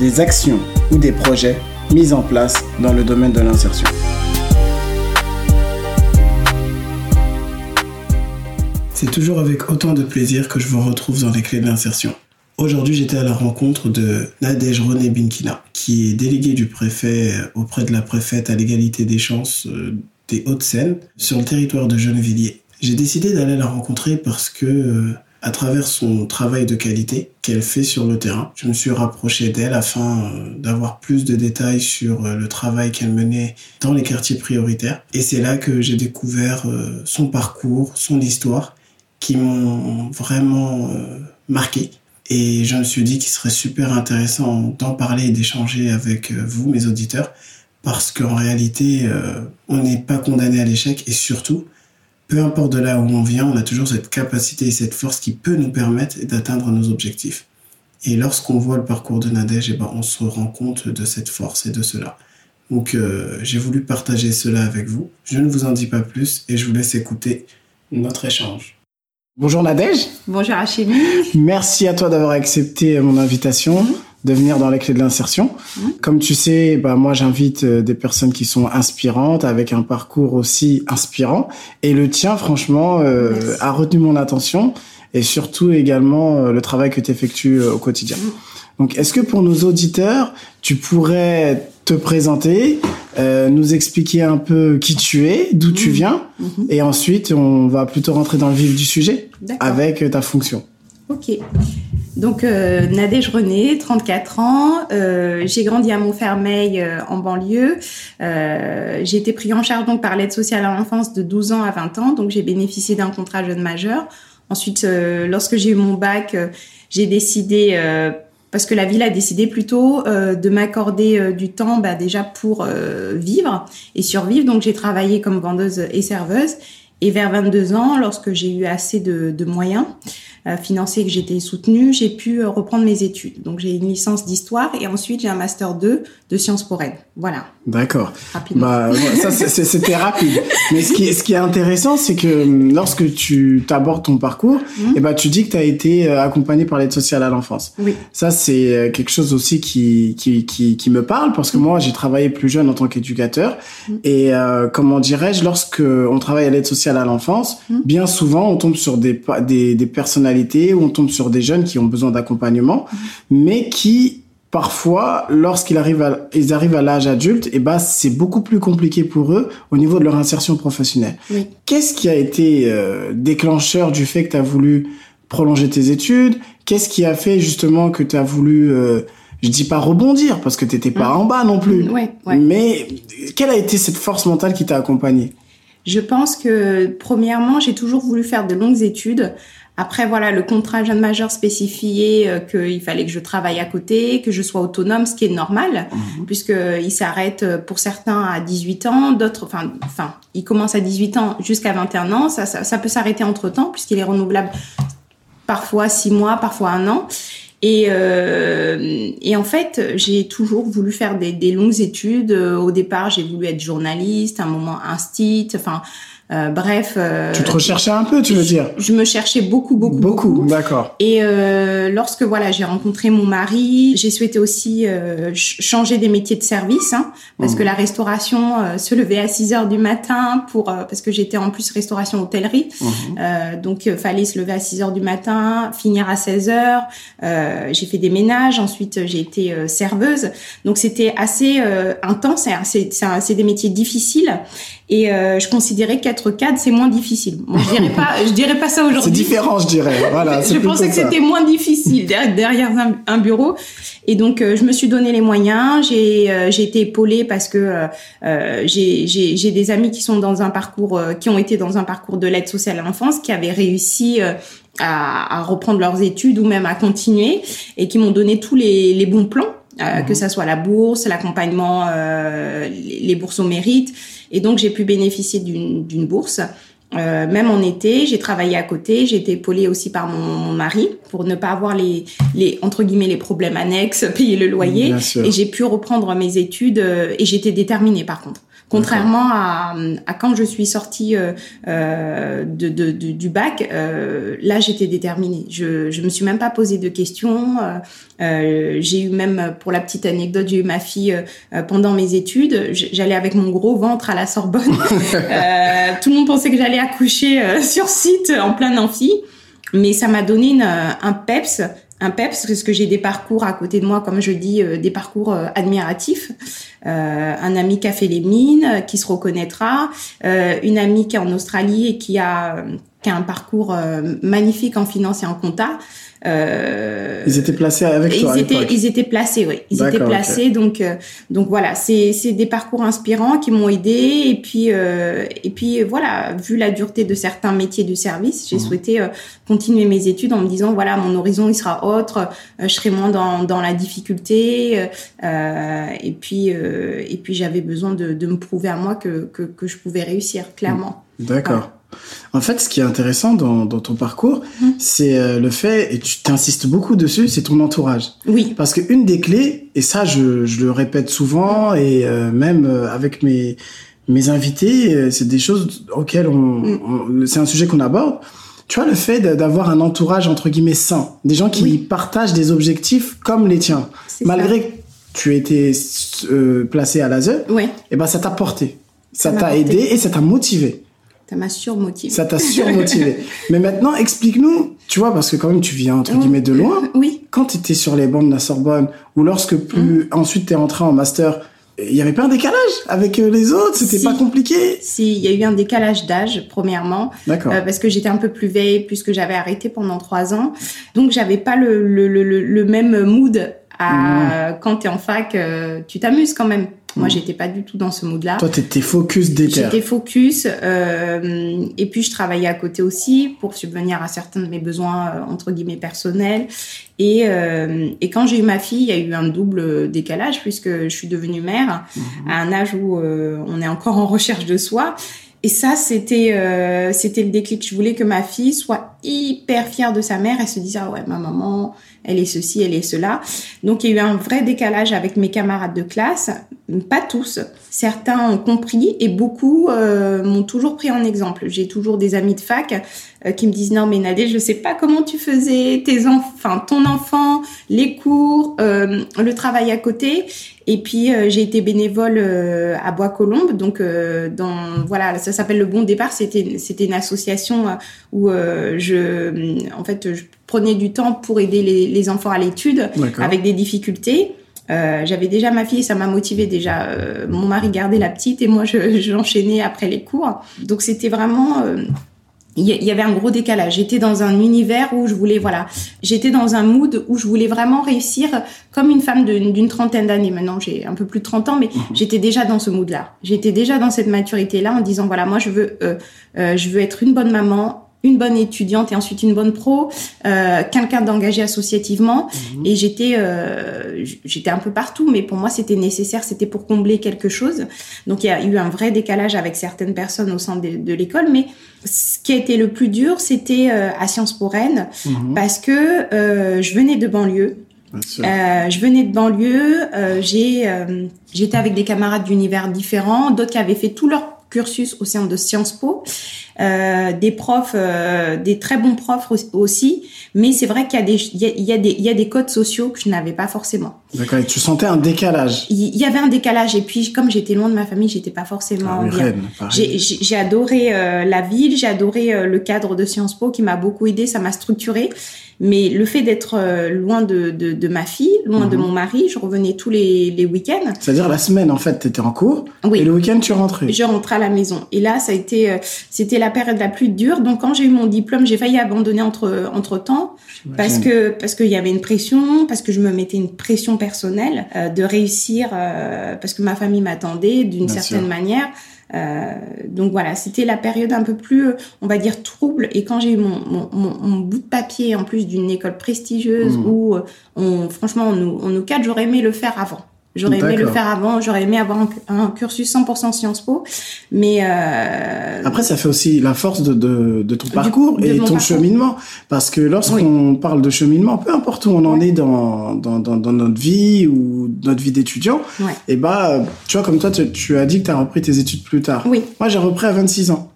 des actions ou des projets mis en place dans le domaine de l'insertion. C'est toujours avec autant de plaisir que je vous retrouve dans les clés d'insertion. Aujourd'hui, j'étais à la rencontre de Nadège René Binkina, qui est délégué du préfet auprès de la préfète à l'égalité des chances euh, des Hauts-de-Seine sur le territoire de Gennevilliers. J'ai décidé d'aller la rencontrer parce que euh, à travers son travail de qualité qu'elle fait sur le terrain. Je me suis rapproché d'elle afin euh, d'avoir plus de détails sur euh, le travail qu'elle menait dans les quartiers prioritaires. Et c'est là que j'ai découvert euh, son parcours, son histoire, qui m'ont vraiment marqué. Et je me suis dit qu'il serait super intéressant d'en parler et d'échanger avec vous, mes auditeurs, parce qu'en réalité, on n'est pas condamné à l'échec et surtout, peu importe de là où on vient, on a toujours cette capacité et cette force qui peut nous permettre d'atteindre nos objectifs. Et lorsqu'on voit le parcours de Nadège, eh ben, on se rend compte de cette force et de cela. Donc euh, j'ai voulu partager cela avec vous. Je ne vous en dis pas plus et je vous laisse écouter notre échange. Bonjour Nadège. Bonjour Achille. Merci à toi d'avoir accepté mon invitation de venir dans les clés de l'insertion. Mmh. Comme tu sais, bah moi j'invite euh, des personnes qui sont inspirantes avec un parcours aussi inspirant et le tien franchement euh, a retenu mon attention et surtout également euh, le travail que tu effectues au quotidien. Mmh. Donc est-ce que pour nos auditeurs, tu pourrais te présenter, nous expliquer un peu qui tu es, d'où tu mmh. viens et ensuite on va plutôt rentrer dans le vif du sujet avec ta fonction. OK. Donc euh, Nadège René, 34 ans, euh, j'ai grandi à Montfermeil euh, en banlieue. Euh, j'ai été pris en charge donc par l'aide sociale à l'enfance de 12 ans à 20 ans, donc j'ai bénéficié d'un contrat jeune majeur. Ensuite, euh, lorsque j'ai eu mon bac, j'ai décidé parce que la ville a décidé plutôt de m'accorder du temps bah, déjà pour vivre et survivre. Donc j'ai travaillé comme vendeuse et serveuse. Et vers 22 ans, lorsque j'ai eu assez de, de moyens, euh, financier que j'étais soutenue, j'ai pu euh, reprendre mes études. Donc j'ai une licence d'histoire et ensuite j'ai un master 2 de sciences pour elle. Voilà. D'accord. Bah, ça c'était rapide. Mais ce qui, est, ce qui est intéressant, c'est que hum, lorsque tu t'abordes ton parcours, mmh. et eh ben tu dis que tu as été euh, accompagné par l'aide sociale à l'enfance. Oui. Ça c'est quelque chose aussi qui qui, qui, qui me parle parce que mmh. moi j'ai travaillé plus jeune en tant qu'éducateur mmh. et euh, comment dirais-je, lorsque on travaille à l'aide sociale à l'enfance, bien souvent on tombe sur des des, des personnalités où on tombe sur des jeunes qui ont besoin d'accompagnement, mais qui parfois, lorsqu'ils arrivent à, ils arrivent à l'âge adulte, et eh ben, c'est beaucoup plus compliqué pour eux au niveau de leur insertion professionnelle. Qu'est-ce qui a été euh, déclencheur du fait que tu as voulu prolonger tes études? Qu'est-ce qui a fait justement que tu as voulu, euh, je dis pas rebondir parce que t'étais pas mmh. en bas non plus, mais quelle a été cette force mentale qui t'a accompagné Je pense que premièrement, j'ai toujours voulu faire de longues études après, voilà, le contrat jeune majeur spécifiait euh, qu'il fallait que je travaille à côté, que je sois autonome, ce qui est normal, mhm. puisqu'il s'arrête euh, pour certains à 18 ans, d'autres, enfin, enfin, il commence à 18 ans jusqu'à 21 ans. Ça, ça, ça peut s'arrêter entre temps, puisqu'il est renouvelable parfois six mois, parfois un an. Et, euh, et en fait, j'ai toujours voulu faire des, des longues études. Au départ, j'ai voulu être journaliste, un moment instit, enfin euh, bref. Euh, tu te recherchais un peu, tu veux dire Je me cherchais beaucoup, beaucoup, beaucoup. d'accord. Et euh, lorsque voilà, j'ai rencontré mon mari, j'ai souhaité aussi changer des métiers de service, hein, parce mmh. que la restauration se levait à 6 heures du matin pour parce que j'étais en plus restauration hôtellerie, mmh. donc fallait se lever à 6 heures du matin, finir à 16 heures. j'ai fait des ménages, ensuite j'ai été serveuse, donc c'était assez intense. C'est des métiers difficiles et je considérais qu'être cadre, c'est moins difficile. je dirais pas, je dirais pas ça aujourd'hui. C'est différent, je dirais. Voilà. je pensais que c'était moins difficile derrière un, bureau. Et donc, euh, je me suis donné les moyens. J'ai euh, j'ai été épaulée parce que euh, j'ai j'ai des amis qui sont dans un parcours, qui ont été dans un parcours de l'aide sociale à l'enfance, qui avaient réussi à, à, reprendre leurs études ou même à continuer et qui m'ont donné tous les, les bons plans euh, que ça soit la bourse, l'accompagnement, euh, les, les bourses au mérite. Et donc, j'ai pu bénéficier d'une d'une bourse. Euh, même en été, j'ai travaillé à côté. J'ai été épaulée aussi par mon, mon mari pour ne pas avoir les, les entre guillemets les problèmes annexes, payer le loyer. Et j'ai pu reprendre mes études. euh, et j'étais déterminée par contre. Contrairement à, à quand je suis sortie euh, euh, de, de, de- du bac, euh, là j'étais déterminée. Je je me suis même pas posé de questions. Euh, euh, j'ai eu même pour la petite anecdote, j'ai eu ma fille pendant mes études. J'allais avec mon gros ventre à la Sorbonne. Euh, tout le monde pensait que j'allais accoucher euh, sur site en plein amphi, mais ça m'a donné une, un peps. Un peps parce que j'ai des parcours à côté de moi, comme je dis, euh, des parcours admiratifs. Euh, un ami qui a fait les mines, euh, qui se reconnaîtra. Euh, une amie qui est en Australie et qui a, qui a un parcours magnifique en finance et en compta. Euh, Ils étaient placés avec toi à ils étaient, ils étaient placés, oui. Ils étaient placés, donc euh, donc voilà, c'est c'est des parcours inspirants qui m'ont aidé et puis euh, et puis voilà, vu la dureté de certains métiers du service, j'ai Mhm. souhaité continuer mes études en me disant voilà, mon horizon il sera autre, je serai moins dans dans la difficulté et puis et puis j'avais besoin de de me prouver à moi que que que je pouvais réussir clairement. D'accord. En fait, ce qui est intéressant dans, dans ton parcours, Mhm. c'est euh, le fait, et tu t'insistes beaucoup dessus, c'est ton entourage. Oui, Parce qu'une des clés, et ça je, je le répète souvent, et euh, même euh, avec mes, mes invités, c'est des choses auxquelles on, Mm. on- c'est un sujet qu'on aborde. Tu vois, le fait d'avoir un entourage, entre guillemets, sain. Des gens qui Oui. partagent des objectifs comme les tiens. Malgré que tu étais euh, placé à l'ASE. Ouais, et ben ça t'a porté. Ça t'a aidé et ça t'a motivé. Ça m'a surmotivé. Ça t'a surmotivé. Mais maintenant, explique-nous, tu vois, parce que quand même tu viens, entre Mm. guillemets, de loin. Oui, Quand tu étais sur les bancs de la Sorbonne, ou lorsque Mm. plus, ensuite t'es rentré en master, il y avait pas un décalage avec euh, les autres, c'était Si. pas compliqué? si il y a eu un décalage d'âge premièrement. D'accord. Euh, parce que j'étais un peu plus vieille puisque j'avais arrêté pendant trois ans. Donc j'avais pas le, le, le, même mood à quand t'es en fac, euh, tu t'amuses quand même. Moi, Mhm. j'étais pas du tout dans ce mood-là. Toi, t'étais focus déter. J'étais focus euh, et puis je travaillais à côté aussi pour subvenir à certains de mes besoins euh, entre guillemets personnels. Et, euh, et quand j'ai eu ma fille, il y a eu un double décalage puisque je suis devenue mère Mhm. à un âge où euh, on est encore en recherche de soi. Et ça, c'était euh, c'était le déclic. Je voulais que ma fille soit hyper fière de sa mère. Elle se disait ah ouais ma maman, elle est ceci, elle est cela. Donc il y a eu un vrai décalage avec mes camarades de classe. Pas tous. Certains ont compris et beaucoup euh, m'ont toujours pris en exemple. J'ai toujours des amis de fac euh, qui me disent non mais Nadé, je sais pas comment tu faisais tes enfants, enfin ton enfant, les cours, euh, le travail à côté. Et puis euh, j'ai été bénévole euh, à Bois Colombes, donc euh, dans voilà ça s'appelle le Bon Départ. C'était c'était une association où euh, je en fait je prenais du temps pour aider les, les enfants à l'étude avec des difficultés. Euh, j'avais déjà ma fille, ça m'a motivé déjà. Euh, mon mari gardait la petite et moi je j'enchaînais après les cours. Donc c'était vraiment euh, il y, il y avait un gros décalage. J'étais dans un univers où je voulais, voilà, j'étais dans un mood où je voulais vraiment réussir comme une femme d'une trentaine d'années. Maintenant, j'ai un peu plus de 30 ans, mais j'étais déjà dans ce mood-là. J'étais déjà dans cette maturité-là en disant, voilà, moi, je veux, euh, euh, je veux être une bonne maman, une bonne étudiante et ensuite une bonne pro, euh, quelqu'un d'engagé associativement. Mhm. Et j'étais, euh, j'étais un peu partout, mais pour moi, c'était nécessaire, c'était pour combler quelque chose. Donc, il y a eu un vrai décalage avec certaines personnes au sein de, de l'école, mais ce qui a été le plus dur, c'était euh, à Sciences Po Rennes, Mhm. parce que je venais de banlieue. Euh, je venais de banlieue, euh, j'ai, euh, j'étais avec des camarades d'univers différents, d'autres qui avaient fait tout leur cursus au sein de Sciences Po, euh, des profs, euh, des très bons profs au- aussi, mais c'est vrai qu'il y a des, il y a, il y a des, il y a des codes sociaux que je n'avais pas forcément. D'accord. Et tu sentais un décalage. Il y avait un décalage et puis comme j'étais loin de ma famille, j'étais pas forcément Ah oui, bien. J'ai- adoré euh, la ville, j'ai adoré le cadre de Sciences Po qui m'a beaucoup aidé, ça m'a structuré. Mais le fait d'être euh, loin de, de, de ma fille, loin de Mhm. mon mari, je revenais tous les, les week-ends. C'est-à-dire la semaine, en fait, t'étais en cours. Oui. Et le week-end, tu rentrais. Je rentrais à la maison. Et là, ça a été, euh, c'était la période la plus dure. Donc, quand j'ai eu mon diplôme, j'ai failli abandonner entre, entre temps. Parce que, parce qu'il y avait une pression, parce que je me mettais une pression personnelle, euh, de réussir, euh, parce que ma famille m'attendait d'une certaine sûr. manière. Donc voilà, c'était la période un peu plus, on va dire, trouble. Et quand j'ai eu mon, mon, mon, bout de papier, en plus d'une école prestigieuse, mmh. où on, franchement, on nous, on nous cadre, j'aurais aimé le faire avant. J'aurais aimé le faire avant, j'aurais aimé avoir un, cursus 100% Sciences Po, mais euh... après ça fait aussi la force de, de, de ton parcours et ton cheminement, parce que lorsqu'on parle de cheminement, peu importe où on en est dans, dans, dans, dans, notre vie ou notre vie d'étudiant, et bah tu vois comme toi tu, tu as dit que tu as repris tes études plus tard. Oui. Moi j'ai repris à 26 ans.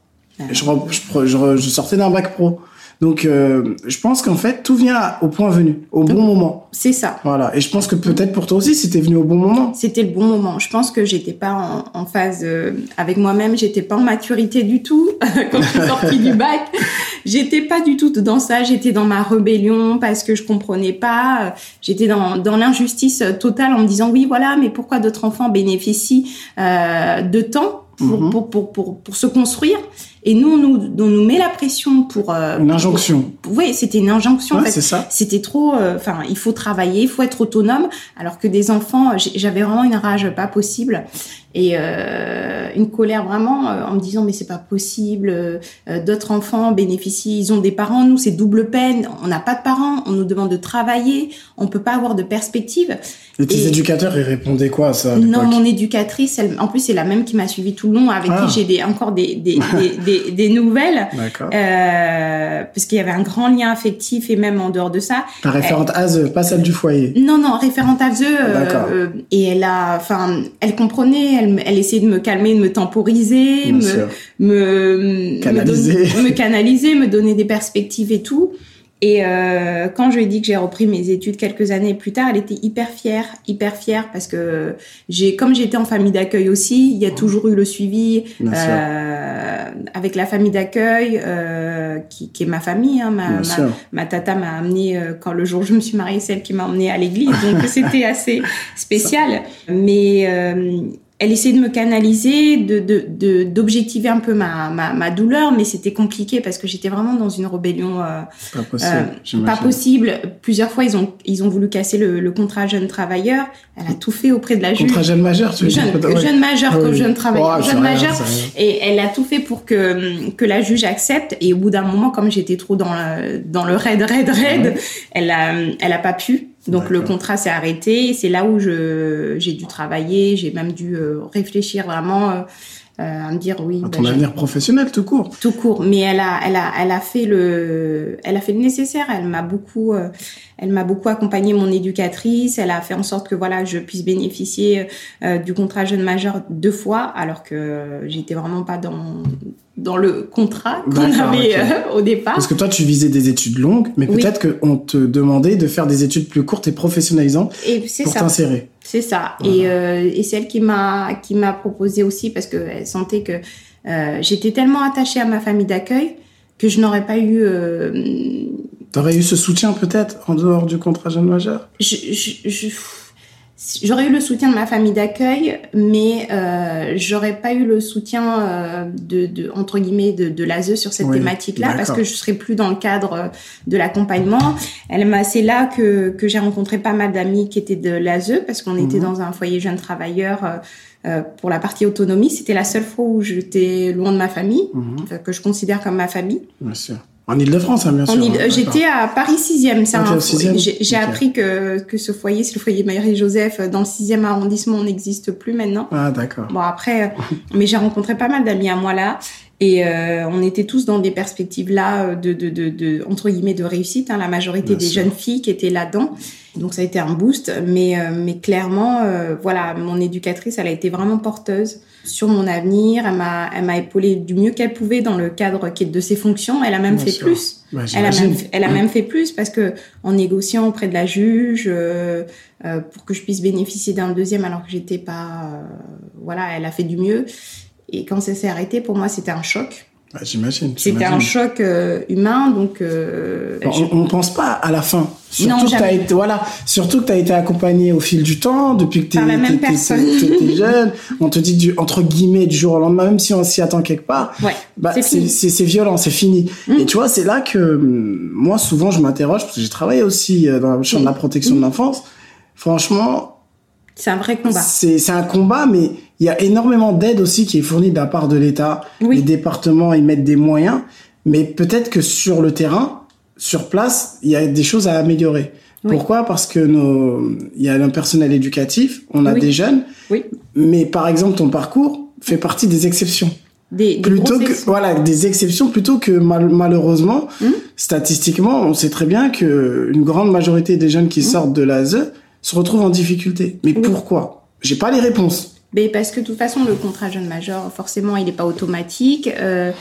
Je, je, je, je sortais d'un bac pro. Donc, euh, je pense qu'en fait, tout vient au point venu, au bon moment. C'est ça. Voilà. Et je pense que peut-être pour toi aussi, c'était venu au bon moment. C'était le bon moment. Je pense que j'étais pas en, phase euh, avec moi-même. J'étais pas en maturité du tout quand je suis sortie du bac. J'étais pas du tout dans ça. J'étais dans ma rébellion parce que je comprenais pas. J'étais dans, dans l'injustice totale en me disant oui, voilà, mais pourquoi d'autres enfants bénéficient euh, de temps pour, mhm. pour, pour, pour, pour, se construire? Et nous, on nous, on nous met la pression pour... Euh, une injonction. oui, c'était une injonction. Ouais, en fait. c'est ça. C'était trop... Euh, enfin, il faut travailler, il faut être autonome. Alors que des enfants, j'avais vraiment une rage pas possible et euh, une colère vraiment euh, en me disant mais c'est pas possible euh, d'autres enfants bénéficient ils ont des parents nous c'est double peine on n'a pas de parents on nous demande de travailler on peut pas avoir de perspective et tes éducateurs ils répondaient quoi à ça non mon éducatrice elle, en plus c'est la même qui m'a suivi tout le long avec qui ah. j'ai des, encore des, des, des, des, nouvelles euh, parce qu'il y avait un grand lien affectif et même en dehors de ça la référente ASE pas celle du foyer non non référente ASE euh, et elle a enfin elle comprenait elle elle, essayait de me calmer, de me temporiser, me, me, canaliser. Me, me canaliser, me donner des perspectives et tout. Et euh, quand je lui ai dit que j'ai repris mes études quelques années plus tard, elle était hyper fière, hyper fière parce que j'ai, comme j'étais en famille d'accueil aussi, il y a toujours eu le suivi euh, avec la famille d'accueil euh, qui, qui, est ma famille. Hein, ma, ma, ma, tata m'a amené euh, quand le jour où je me suis mariée, celle qui m'a emmenée à l'église, donc c'était assez spécial. Mais euh, elle essayait de me canaliser, de d'objectiver un peu ma, ma, ma douleur, mais c'était compliqué parce que j'étais vraiment dans une rébellion euh, pas possible. Euh, pas possible. Plusieurs fois, ils ont ils ont voulu casser le, le, contrat jeune travailleur. Elle a tout fait auprès de la juge. Contrat jeune majeur, tu veux jeune, dire jeune majeur ah jeune travailleur, jeune majeur. Et elle a tout fait pour que que la juge accepte. Et au bout d'un moment, comme j'étais trop dans le dans le raid raid raid, elle a elle a pas pu. Donc le contrat s'est arrêté. C'est là où je j'ai dû travailler. J'ai même dû euh, réfléchir vraiment euh, à me dire oui. À ton bah, avenir professionnel tout court. Tout court. Mais elle a elle a elle a fait le elle a fait le nécessaire. Elle m'a beaucoup elle m'a beaucoup accompagné mon éducatrice. Elle a fait en sorte que voilà je puisse bénéficier du contrat jeune majeur deux fois alors que j'étais vraiment pas dans dans le contrat qu'on avait euh, au départ. Parce que toi, tu visais des études longues, mais peut-être qu'on te demandait de faire des études plus courtes et professionnalisantes et pour t'insérer. C'est ça. Et, euh, et celle qui m'a qui m'a proposé aussi parce qu'elle sentait que euh, j'étais tellement attachée à ma famille d'accueil que je n'aurais pas eu. Euh, T'aurais eu ce soutien peut-être en dehors du contrat jeune majeur? je, je, je J'aurais eu le soutien de ma famille d'accueil, mais euh, j'aurais pas eu le soutien euh, de, de, entre guillemets de, de l'ASE sur cette thématique-là parce que je serais plus dans le cadre euh, de l'accompagnement. Elle m'a, c'est là que, que j'ai rencontré pas mal d'amis qui étaient de l'ASE parce qu'on était mhm. dans un foyer jeune travailleur. Euh, euh, pour la partie autonomie, c'était la seule fois où j'étais loin de ma famille, mhm. que je considère comme ma famille. Bien sûr. En Ile-de-France, hein, bien sûr. Hein, j'étais à Paris 6e. J'ai appris que, que ce foyer, c'est le foyer Marie-Joseph, dans le 6e arrondissement, on n'existe plus maintenant. Ah, d'accord. Bon, après, euh, mais j'ai rencontré pas mal d'amis à moi là. Et euh, on était tous dans des perspectives là de, de, de, de entre guillemets de réussite. Hein, la majorité des jeunes filles qui étaient là-dedans. Donc ça a été un boost. Mais, euh, mais clairement, euh, voilà, mon éducatrice, elle a été vraiment porteuse sur mon avenir. Elle m'a, elle m'a épaulé du mieux qu'elle pouvait dans le cadre qui est de ses fonctions. Elle a même fait plus. Elle a même, elle a même fait plus parce que en négociant auprès de la juge euh, pour que je puisse bénéficier d'un deuxième alors que j'étais pas, voilà, elle a fait du mieux. Et quand ça s'est arrêté, pour moi, c'était un choc. J'imagine. C'était un choc euh, humain, donc. Euh, on ne pense pas à la fin. Surtout que tu as été, voilà, surtout que tu as été accompagné au fil du temps, depuis que tu es, jeune. On te dit du, entre guillemets du jour au lendemain, même si on s'y attend quelque part. Ouais, bah, c'est violent, c'est fini. Mmh. Et tu vois, c'est là que moi, souvent, je m'interroge, parce que j'ai travaillé aussi euh, dans le champ de la protection de mmh. l'enfance. Franchement, C'est un vrai combat. C'est un combat, mais il y a énormément d'aide aussi qui est fournie de la part de l'État. Oui. Les départements, ils mettent des moyens, mais peut-être que sur le terrain, sur place, il y a des choses à améliorer. Oui. Pourquoi? Parce que nos, il y a un personnel éducatif, on a Oui. des jeunes, Oui. mais par exemple ton parcours fait partie des exceptions. Des, des Plutôt que voilà des exceptions plutôt que mal- malheureusement Mhm. statistiquement on sait très bien que une grande majorité des jeunes qui sortent de l'ASE se retrouvent en difficulté. Mais. Oui. pourquoi? J'ai pas les réponses. Mais parce que de toute façon, le contrat jeune majeur, forcément, il n'est pas automatique. Euh,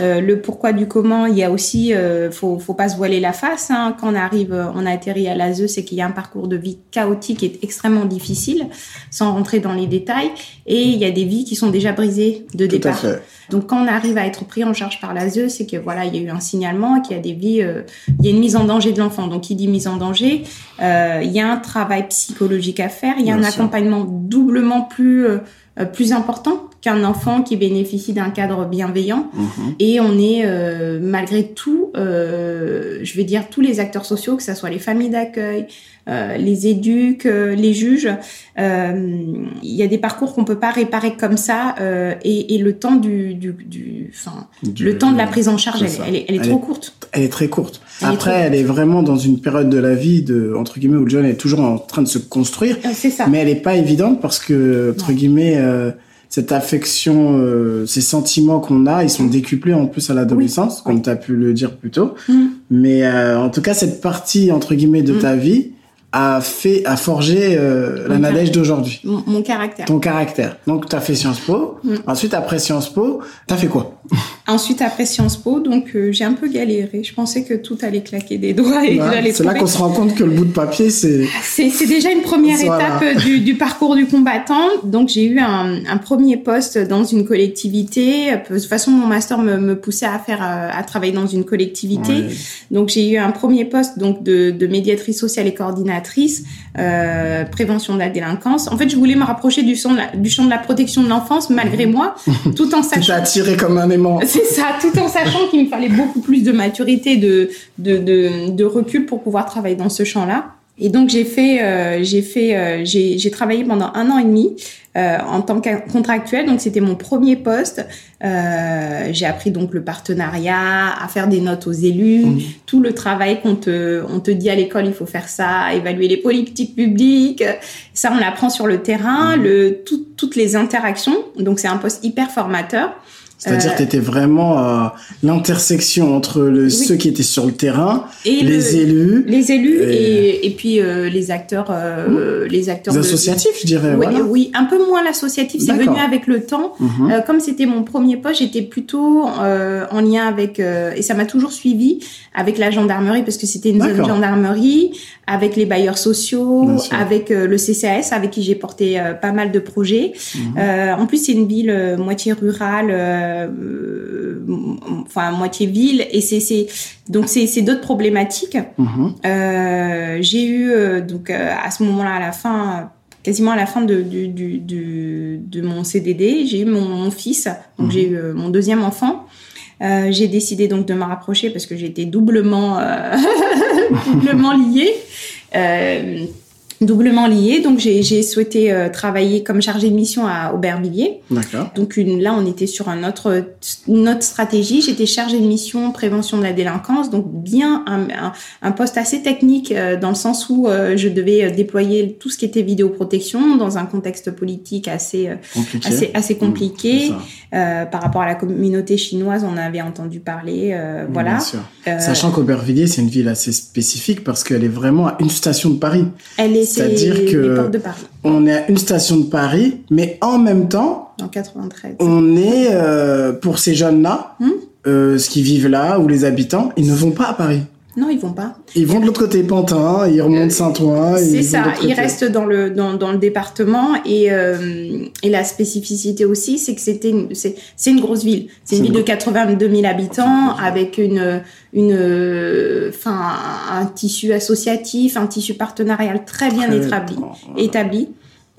euh, le pourquoi du comment, il y a aussi, euh, faut, faut pas se voiler la face. Hein. Quand on arrive, euh, on a atterri à l'ASE, c'est qu'il y a un parcours de vie chaotique et extrêmement difficile, sans rentrer dans les détails. Et il y a des vies qui sont déjà brisées de Tout départ. Donc quand on arrive à être pris en charge par l'ASE, c'est que voilà, il y a eu un signalement, qu'il y a des vies, euh, il y a une mise en danger de l'enfant. Donc qui dit mise en danger, euh, il y a un travail psychologique à faire, il y a Bien un sûr. accompagnement doublement plus euh, plus important qu'un enfant qui bénéficie d'un cadre bienveillant. Mhm. Et on est euh, malgré tout, euh, je vais dire tous les acteurs sociaux, que ce soit les familles d'accueil, euh, les éduques, euh, les juges, euh, il y a des parcours qu'on peut pas réparer comme ça euh, et, et le temps du, du, du, le temps de la prise en charge, elle, est, elle est trop courte. Elle est très courte. Après, elle est vraiment dans une période de la vie de entre guillemets où le jeune est toujours en train de se construire, Euh, C'est ça. mais elle est pas évidente parce que entre guillemets euh, cette affection, euh, ces sentiments qu'on a, ils sont décuplés en plus à l'adolescence, comme tu as pu le dire plus tôt. Mm. Mais euh, en tout cas, cette partie entre guillemets de Mm. ta vie a fait, a forgé euh, la Nadège d'aujourd'hui. Mon, mon caractère. Ton caractère. Donc, tu as fait Sciences Po. Mm. Ensuite, après Sciences Po, tu as fait quoi? Ensuite, après Sciences Po, donc euh, j'ai un peu galéré. Je pensais que tout allait claquer des doigts et que j'allais C'est là qu'on se rend compte que le bout de papier, c'est... C'est c'est déjà une première Voilà. étape euh, du, du parcours du combattant. Donc j'ai eu un, un premier poste dans une collectivité. De toute façon, mon master me, me poussait à faire euh, à travailler dans une collectivité. Ouais. Donc j'ai eu un premier poste donc de, de médiatrice sociale et coordinatrice euh, prévention de la délinquance. En fait, je voulais me rapprocher du, champ de la, du champ de la protection de l'enfance malgré moi, tout en sachant attiré comme un aimant. Ça, tout en sachant qu'il me fallait beaucoup plus de maturité, de, de, de, de recul pour pouvoir travailler dans ce champ-là. Et donc j'ai fait, euh, j'ai fait, euh, j'ai j'ai travaillé pendant un an et demi euh, en tant que contractuel. Donc c'était mon premier poste. Euh, j'ai appris donc le partenariat, à faire des notes aux élus, Mhm. tout le travail qu'on te, on te dit à l'école, il faut faire ça, évaluer les politiques publiques. Ça, on l'apprend sur le terrain, Mhm. le, tout- toutes les interactions. Donc c'est un poste hyper formateur. C'est-à-dire Euh, que tu étais vraiment à l'intersection entre le, ceux qui étaient sur le terrain, Et les le- élus, les élus Et- et, puis euh, les acteurs, euh, les acteurs les de- associatifs, je dirais. Oui, voilà. oui, un peu moins l'associatif, c'est venu avec le temps. Mhm. Euh, comme c'était mon premier poste, j'étais plutôt euh, en lien avec euh, et ça m'a toujours suivi avec la gendarmerie parce que c'était une zone D'accord. gendarmerie, avec les bailleurs sociaux, avec euh, le CCAS avec qui j'ai porté euh, pas mal de projets. Euh, en plus, c'est une ville euh, moitié rurale, euh, euh, enfin moitié ville, et c'est donc c'est d'autres problématiques. Mhm. Euh, j'ai eu euh, donc euh, à ce moment-là, à la fin, quasiment à la fin de du, du, du- de mon CDD, j'ai eu mon, mon fils, donc Mhm. j'ai eu euh, mon deuxième enfant. Euh, j'ai décidé donc de me rapprocher parce que j'étais doublement euh, doublement liée. Euh, doublement liée, donc j'ai souhaité euh, travailler comme chargée de mission à Aubervilliers. D'accord. Donc une, là, on était sur un autre, une autre stratégie. J'étais chargée de mission prévention de la délinquance, donc bien un, un, un poste assez technique euh, dans le sens où euh, je devais déployer tout ce qui était vidéoprotection dans un contexte politique assez Compliqué. assez, assez compliqué. c'est ça. Euh, par rapport à la communauté chinoise, on avait entendu parler. Oui, voilà. bien sûr. Sachant qu'Aubervilliers, c'est une ville assez spécifique parce qu'elle est vraiment à une station de Paris. elle est c'est-à-dire que- de Paris On est à une station de Paris, mais en même temps, en 93. on est, euh, pour ces jeunes-là, Hmm. euh, ceux qui vivent là, ou les habitants, ils ne vont pas à Paris. Non, ils vont pas. Ils vont de l'autre côté Pantin, ils remontent Saint-Ouen. C'est ils ça, l'autre il côté. reste dans le dans, dans le département et euh, et la spécificité aussi, c'est que c'était une- c'est c'est une grosse ville. C'est une ville de une- 82 000 habitants avec une une euh, enfin un tissu associatif, un tissu partenarial très bien Très- établi Voilà. établi.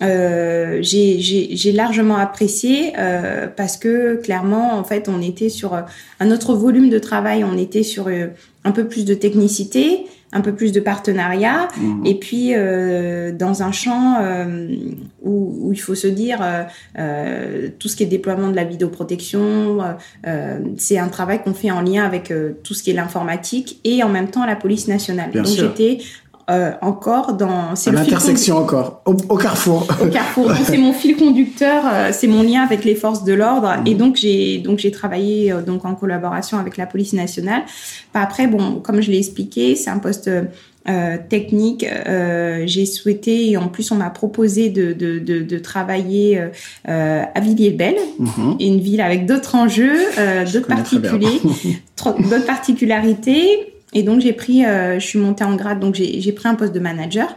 Euh, j'ai largement apprécié euh, parce que clairement, en fait, on était sur un autre volume de travail, on était sur euh, un peu plus de technicité, un peu plus de partenariat, mmh. et puis euh, dans un champ euh, où, où, il faut se dire tout ce qui est déploiement de la vidéoprotection, c'est un travail qu'on fait en lien avec tout ce qui est l'informatique et en même temps la police nationale. Bien Donc j'étais euh, encore dans c'est l'intersection encore au, au, carrefour. Au carrefour. C'est mon fil conducteur euh, c'est mon lien avec les forces de l'ordre. Et donc j'ai donc j'ai travaillé euh, donc en collaboration avec la police nationale. Après bon comme je l'ai expliqué c'est un poste technique, j'ai souhaité et en plus on m'a proposé de, de, de, de travailler à Villiers-le-Bel, mm une ville avec d'autres enjeux, d'autres particuliers, d'autres particularités et donc j'ai pris, euh, je suis montée en grade, donc j'ai pris un poste de manager,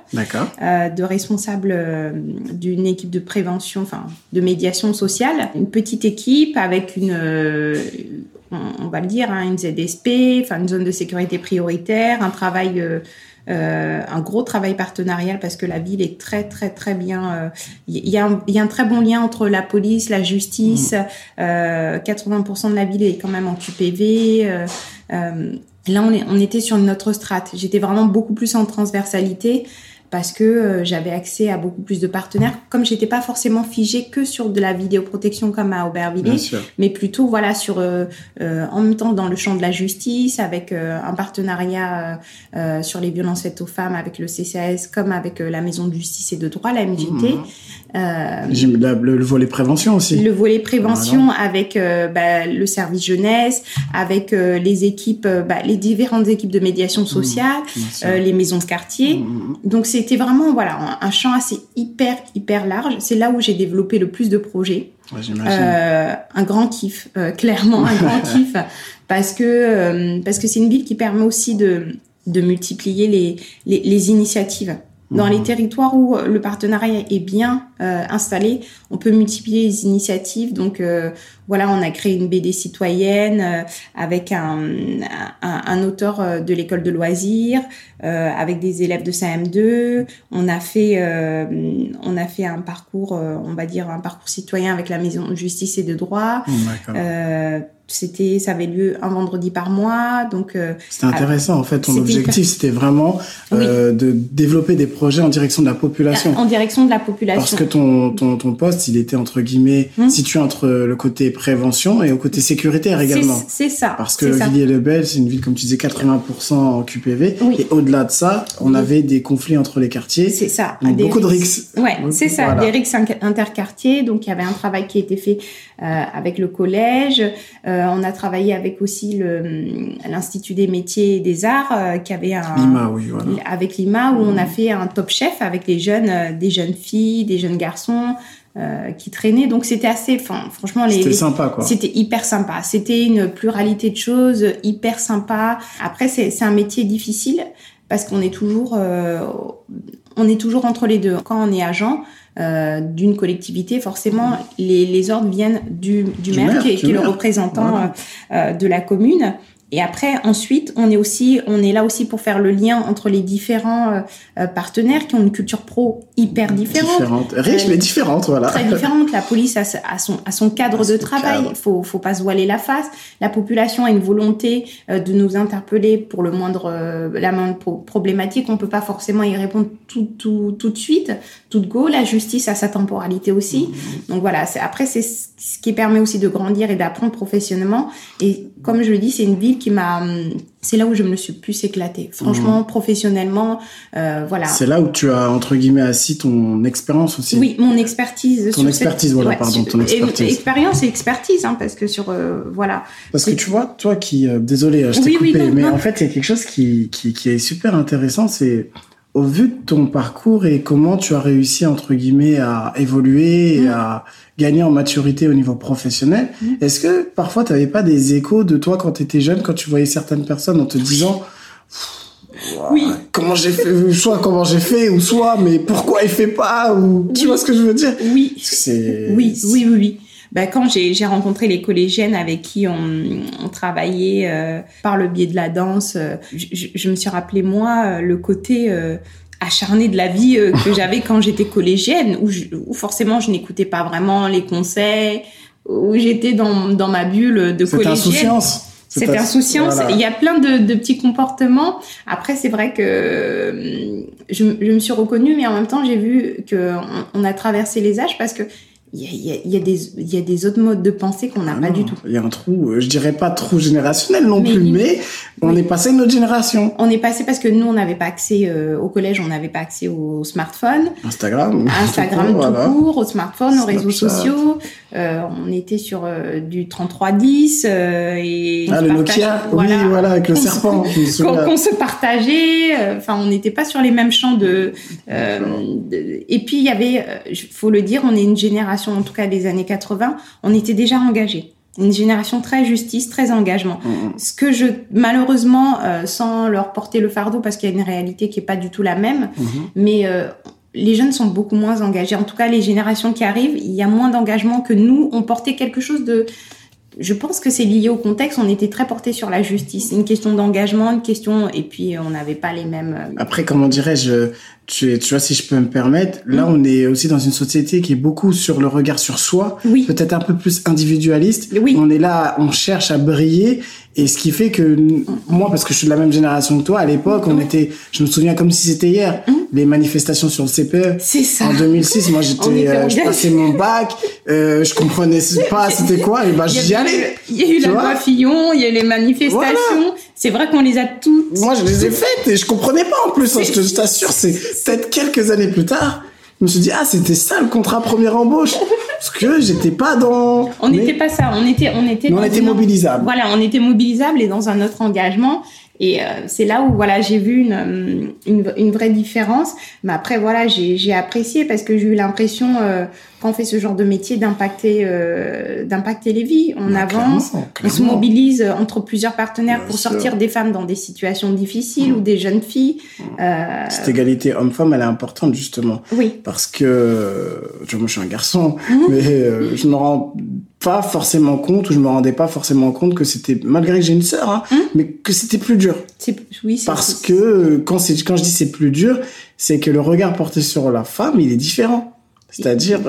euh, de responsable euh, d'une équipe de prévention, enfin de médiation sociale, une petite équipe avec une, euh, on, va le dire, hein, une ZSP, enfin une zone de sécurité prioritaire, un travail. Euh, un gros travail partenarial parce que la ville est très très très bien. Il y, a un, y, a un très bon lien entre la police, la justice. Mmh. 80% de la ville est quand même en QPV. Là, on, est, on était sur notre strate. J'étais vraiment beaucoup plus en transversalité parce que euh, j'avais accès à beaucoup plus de partenaires. Comme j'étais pas forcément figée que sur de la vidéoprotection comme à Aubervilliers, mais plutôt voilà sur euh, euh, en même temps dans le champ de la justice avec un partenariat sur les violences faites aux femmes avec le CCAS comme avec la Maison de justice et de droit, la MJT. Mmh. Le, volet prévention aussi. Le volet prévention avec bah, le service jeunesse, avec les équipes, bah, les différentes équipes de médiation sociale, mmh, les maisons de quartier. Mmh. Donc c'est c'était vraiment voilà un, champ assez hyper hyper large. C'est là où j'ai développé le plus de projets. euh, un grand kiff, euh, clairement un grand kiff, parce que euh, parce que c'est une ville qui permet aussi de de multiplier les, les, les initiatives. Dans les mhm. territoires où le partenariat est bien euh, installé, on peut multiplier les initiatives. Donc euh, voilà, on a créé une BD citoyenne euh, avec un, un, un, auteur de l'école de loisirs, avec des élèves de CM2. On a fait on a fait un parcours, on va dire un parcours citoyen avec la maison de justice et de droit. C'était, ça avait lieu un vendredi par mois, donc. Euh, c'était intéressant en fait. Ton objectif, c'était vraiment euh, de développer des projets en direction de la population. En direction de la population. Parce que ton ton, ton poste, il était entre guillemets hum. situé entre le côté prévention et au côté sécuritaire également. C'est ça. Parce que Villiers-le-Bel, c'est une ville comme tu disais 80% en QPV. Et au-delà de ça, on avait des conflits entre les quartiers. C'est ça. beaucoup de rixes. Ouais, c'est ça. Des rixes interquartiers. Donc il y avait un travail qui a été fait euh, avec le collège. Euh, on a travaillé avec aussi l'Institut des métiers et des arts euh, qui avait un Lima, oui, voilà. avec Lima où on a fait un top chef avec les jeunes, des jeunes filles, des jeunes garçons. Qui traînaient. Donc c'était assez enfin franchement les c'était sympa quoi. c'était hyper sympa. C'était une pluralité de choses hyper sympa. Après c'est c'est un métier difficile parce qu'on est toujours on est toujours entre les deux. Quand on est agent euh, d'une collectivité, forcément, les, les, ordres viennent du, du, maire, qui, est, le représentant euh, de la commune. Et après, ensuite, on est aussi, on est là aussi pour faire le lien entre les différents euh, euh, partenaires qui ont une culture pro hyper différente. Différente. Riche, mais différente, voilà. Très différente. La police a, a son, a son cadre de travail. Il faut, faut pas se voiler la face. La population a une volonté euh, de nous interpeller pour le moindre, la moindre problématique. On peut pas forcément y répondre tout, tout, tout de suite, tout de go. La justice a sa temporalité aussi. Mmh. Donc voilà. Après, c'est ce qui permet aussi de grandir et d'apprendre professionnellement. Et comme je le dis, c'est une ville qui m'a c'est là où je me suis plus éclatée. Franchement, mmh. professionnellement, euh, voilà. C'est là où tu as entre guillemets assis ton expérience aussi. Oui, mon expertise. Ton expertise, voilà, pardon, ton expertise. expérience et expertise, hein, parce que sur euh, voilà. Parce que tu vois, toi qui, euh, désolé, je t'ai coupé, mais en fait, il y a quelque chose qui, qui, qui est super intéressant, c'est au vu de ton parcours et comment tu as réussi entre guillemets à évoluer et mmh. à gagner en maturité au niveau professionnel, mmh. est-ce que parfois tu n'avais pas des échos de toi quand tu étais jeune, quand tu voyais certaines personnes en te disant oui. comment j'ai fait, soit comment j'ai fait, ou soit mais pourquoi il fait pas, ou tu vois ce que je veux dire? Oui. C'est. Oui, oui, oui, oui. Ben, quand j'ai rencontré les collégiennes avec qui on, on travaillait euh, par le biais de la danse, euh, je, je, me suis rappelé moi le côté euh, à, acharnée de la vie que j'avais quand j'étais collégienne, où, où forcément je n'écoutais pas vraiment les conseils, où j'étais dans, dans ma bulle de collégienne. insouciance. Cette insouciance. Il y a plein de, de petits comportements. Après, c'est vrai que je, je, me suis reconnue, mais en même temps, j'ai vu que on, a traversé les âges parce que il y a, y, des, y a des autres modes de pensée qu'on n'a ah pas du tout. Il y a un trou, euh, je dirais pas trop générationnel non plus, mais on est passé notre génération. On est passé parce que nous, on n'avait pas accès euh, au collège, on n'avait pas accès au smartphone. Instagram. Instagram tout court, au smartphone, aux réseaux sociaux. Euh, on était sur euh, du 3310 euh, et ah, le Nokia, oui, voilà, avec le serpent. Qu'on se partageait. Enfin, on n'était pas sur les mêmes champs de, de. et puis il y avait, faut le dire, on est une génération, en tout cas des années 80, on était déjà engagés une génération très justice, très engagement. Mm, mm. Ce que je, malheureusement, sans leur porter le fardeau, parce qu'il y a une réalité qui est pas du tout la même, mm-hmm. mais les jeunes sont beaucoup moins engagés. En tout cas, les générations qui arrivent, il y a moins d'engagement que nous. On portait quelque chose de... Je pense que c'est lié au contexte. On était très portés sur la justice. Une question d'engagement, une question... Et puis, on n'avait pas les mêmes... Euh, Après, comment dirais-je tu, tu vois, si je peux me permettre, là, mm. on est aussi dans une société qui est beaucoup sur le regard sur soi, oui. peut-être un peu plus individualiste. Oui. On est là, on cherche à briller, et ce qui fait que moi, parce que je suis de la même génération que toi, à l'époque, on était, je me souviens comme si c'était hier, mm. les manifestations sur le CPE. C'est ça. En 2006, moi, j'étais, euh, je passais mon bac, euh, je comprenais pas c'était quoi, et ben j'y allais. Il y a eu la loi Fillon, il y a eu les manifestations. C'est vrai qu'on les a toutes. Moi, je les ai faites et je comprenais pas en plus. Hein, je t'assure, c'est peut-être quelques années plus tard, je me suis dit ah c'était ça le contrat première embauche parce que j'étais pas dans. On n'était pas ça, on était on était. on était mobilisable. Voilà, on était mobilisable et dans un autre engagement. Et euh, c'est là où voilà j'ai vu une, une, une, vraie différence. Mais après voilà j'ai apprécié parce que j'ai eu l'impression euh, quand on fait ce genre de métier d'impacter euh, d'impacter les vies. On bah, avance, on se mobilise entre plusieurs partenaires pour sortir des femmes dans des situations difficiles mmh. ou des jeunes filles. Euh... Cette égalité homme-femme, elle est importante justement. Oui. Parce que moi je suis un garçon, mmh. mais euh, je me rends pas forcément compte ou je me rendais pas forcément compte que c'était malgré que j'ai une sœur, hein, mmh. mais que c'était plus dur. Oui. Parce que quand c'est quand je dis c'est plus dur, c'est que le regard porté sur la femme, il est différent. C'est-à-dire,